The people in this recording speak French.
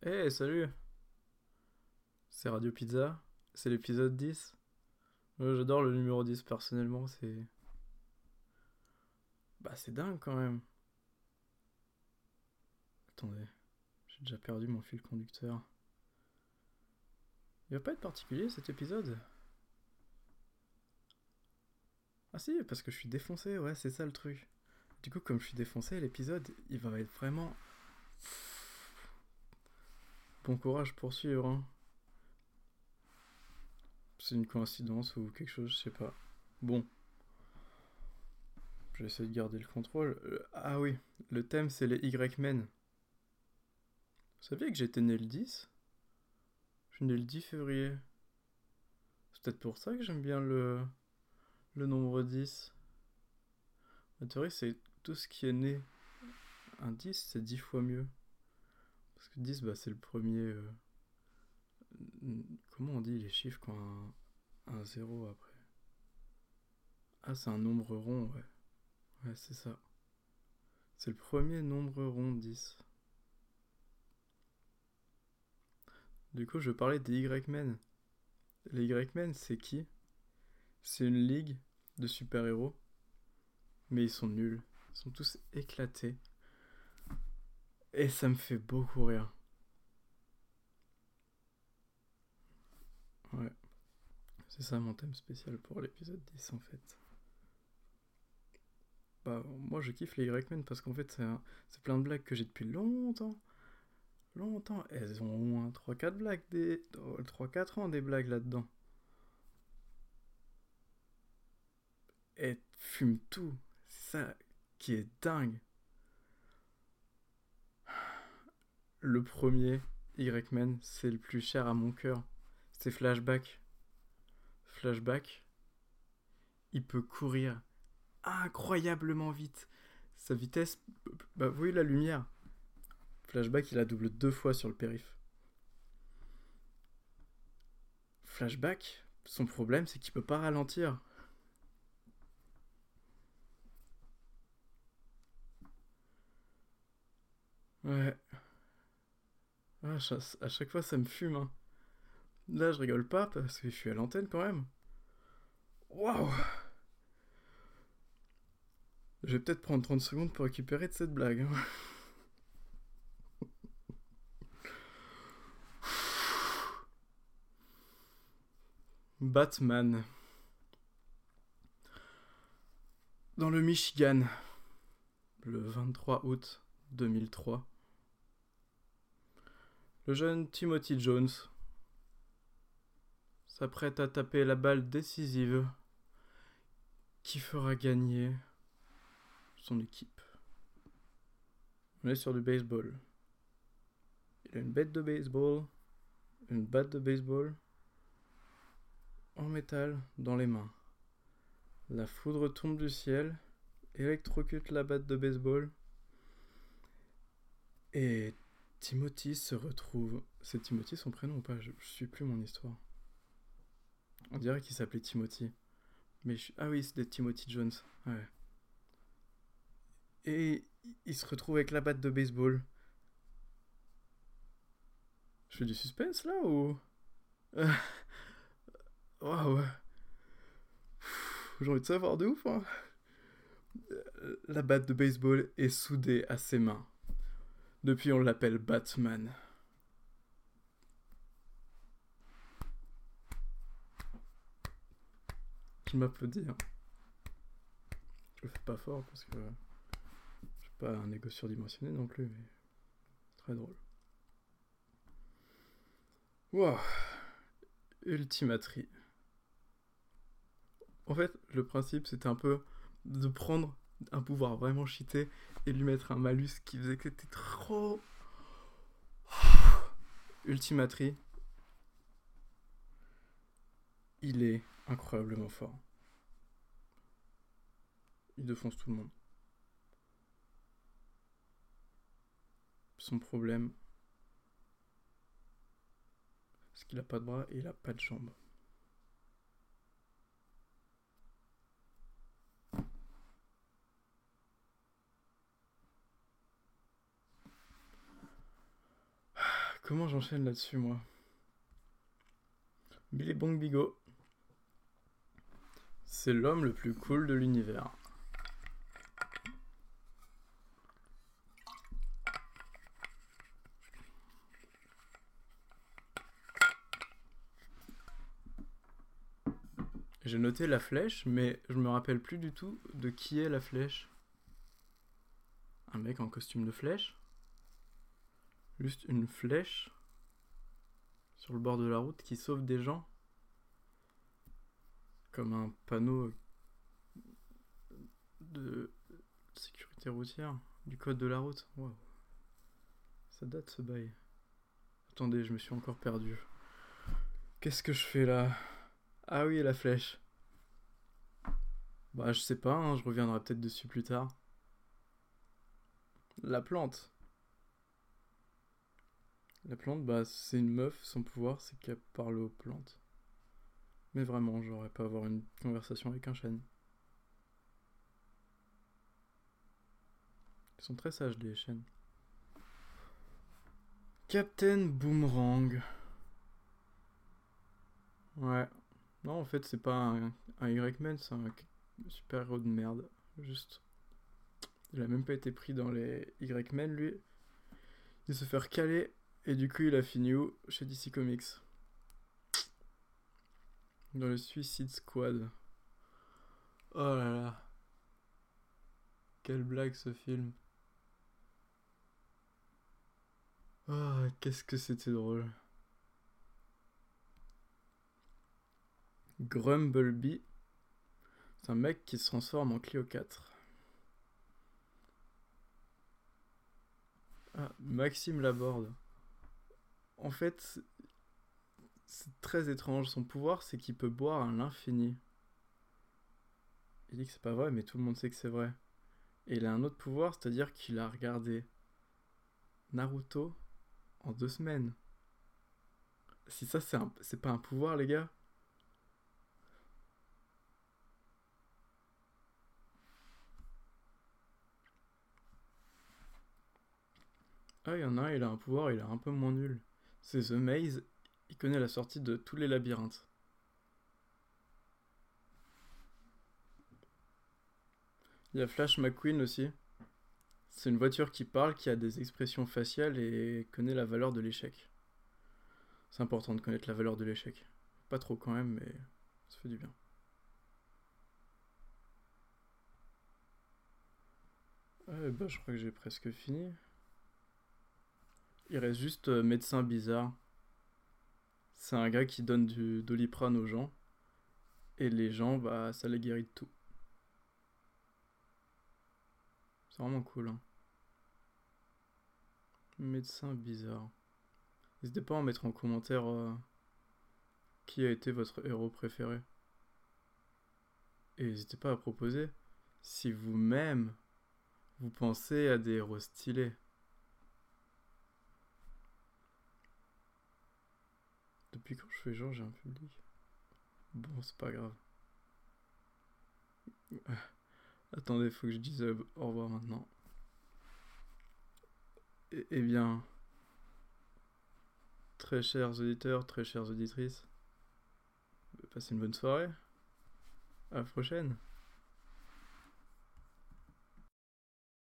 Hey, salut C'est Radio Pizza, c'est l'épisode 10. Ouais, J'adore le numéro 10 personnellement, c'est... Bah c'est dingue quand même. Attendez, j'ai déjà perdu mon fil conducteur. Il va pas être particulier cet épisode? Ah si, parce que je suis défoncé, ouais, c'est ça le truc. Du coup, comme je suis défoncé, l'épisode, il va être vraiment... Bon courage pour suivre. Hein. C'est une coïncidence ou quelque chose, je sais pas. Bon. Je vais de garder le contrôle. Euh, Ah oui, le thème c'est les Y-Men. Vous saviez que j'étais né le 10 Je suis né le 10 février. C'est peut-être pour ça que j'aime bien le, le nombre 10. En théorie, c'est tout ce qui est né. Un 10, c'est 10 fois mieux. Parce que 10, bah, c'est le premier. euh, Comment on dit les chiffres quand un, un 0 après? Ah, c'est un nombre rond, ouais. Ouais, c'est ça. C'est le premier nombre rond 10. Du coup, je parlais des Y-Men. Les Y-Men, c'est qui? C'est une ligue de super-héros. Mais ils sont nuls. Ils sont tous éclatés. Et ça me fait beaucoup rire. Ouais. C'est ça mon thème spécial pour l'épisode 10 en fait. Bah, moi je kiffe les Y-Men parce qu'en fait c'est un- c'est plein de blagues que j'ai depuis longtemps. Longtemps. Elles ont au moins 3-4 blagues, des... 3-4 ans des blagues là-dedans. Et fume tout. C'est ça qui est dingue. Le premier, Y-Men, c'est le plus cher à mon cœur. C'est Flashback. Flashback, il peut courir incroyablement vite. Sa vitesse, bah vous voyez la lumière. Flashback, il a double deux fois sur le périph. Flashback, son problème, c'est qu'il peut pas ralentir. Ouais. Ah, à cha- à chaque fois, ça me fume. hein. Là, je rigole pas parce que je suis à l'antenne quand même. Waouh! Je vais peut-être prendre 30 secondes pour récupérer de cette blague. hein. Batman. Dans le Michigan, le 23 août 2003. Le jeune Timothy Jones s'apprête à taper la balle décisive qui fera gagner son équipe. On est sur du baseball. Il a une bête de baseball, une batte de baseball en métal dans les mains. La foudre tombe du ciel, électrocute la batte de baseball et Timothy se retrouve. C'est Timothy son prénom ou pas? Je, je suis plus mon histoire. On dirait qu'il s'appelait Timothy. Mais je- Ah oui, c'était Timothy Jones. Ouais. Et il se retrouve avec la batte de baseball. Je fais du suspense là ou? Waouh! J'ai envie de savoir de ouf, hein. Euh, La batte de baseball est soudée à ses mains. Depuis, on l'appelle Batman. Je m'applaudis. Hein. Je le fais pas fort parce que je suis pas un égo surdimensionné non plus, mais très drôle. Wow. Ultimatrie. En fait, le principe c'était un peu de prendre un pouvoir vraiment cheaté et lui mettre un malus qui faisait que c'était trop. Ultimatrie. Il est incroyablement fort. Il défonce tout le monde. Son problème, c'est qu'il a pas de bras et il a pas de jambes. Comment j'enchaîne là-dessus, moi? Billy Bong Bigot. C'est l'homme le plus cool de l'univers. J'ai noté la flèche, mais je me rappelle plus du tout de qui est la flèche. Un mec en costume de flèche? Juste une flèche sur le bord de la route qui sauve des gens Comme un panneau de sécurité routière, du code de la route. Wow. Ça date ce bail. Attendez, je me suis encore perdu. Qu'est-ce que je fais là? Ah oui, la flèche. Bah, je sais pas, hein, je reviendrai peut-être dessus plus tard. La plante. La plante, bah, c'est une meuf, son pouvoir, c'est qu'elle parle aux plantes. Mais vraiment, j'aurais pas avoir une conversation avec un chêne. Ils sont très sages, les chênes. Captain Boomerang. Ouais, non, en fait, c'est pas un, Y-Men, c'est un super-héros de merde. Juste. Il a même pas été pris dans les Y-Men, lui. Il se fait recaler, et du coup, il a fini où? Chez DC Comics. Dans le Suicide Squad. Oh là là. Quelle blague ce film. Oh, qu'est-ce que c'était drôle. Grumblebee. C'est un mec qui se transforme en Clio 4. Ah, Maxime Laborde. En fait, c'est très étrange. Son pouvoir, c'est qu'il peut boire à l'infini. Il dit que c'est pas vrai, mais tout le monde sait que c'est vrai. Et il a un autre pouvoir, c'est-à-dire qu'il a regardé Naruto en deux semaines. Si ça, c'est pas un pouvoir, les gars. Ah, il y en a un, il a un pouvoir, il est un peu moins nul. C'est The Maze, il connaît la sortie de tous les labyrinthes. Il y a Flash McQueen aussi. C'est une voiture qui parle, qui a des expressions faciales et connaît la valeur de l'échec. C'est important de connaître la valeur de l'échec. Pas trop quand même, mais ça fait du bien. Ouais, bah, je crois que j'ai presque fini. Il reste juste euh, médecin bizarre. C'est un gars qui donne du doliprane aux gens. Et les gens, bah, ça les guérit de tout. C'est vraiment cool. Hein. Médecin bizarre. N'hésitez pas à en mettre en commentaire euh, qui a été votre héros préféré. Et n'hésitez pas à proposer si vous-même vous pensez à des héros stylés. Depuis quand je fais genre j'ai un public Bon, c'est pas grave. Attendez, faut que je dise euh, au revoir maintenant. Eh, eh bien, très chers auditeurs, très chères auditrices, passez une bonne soirée. À la prochaine.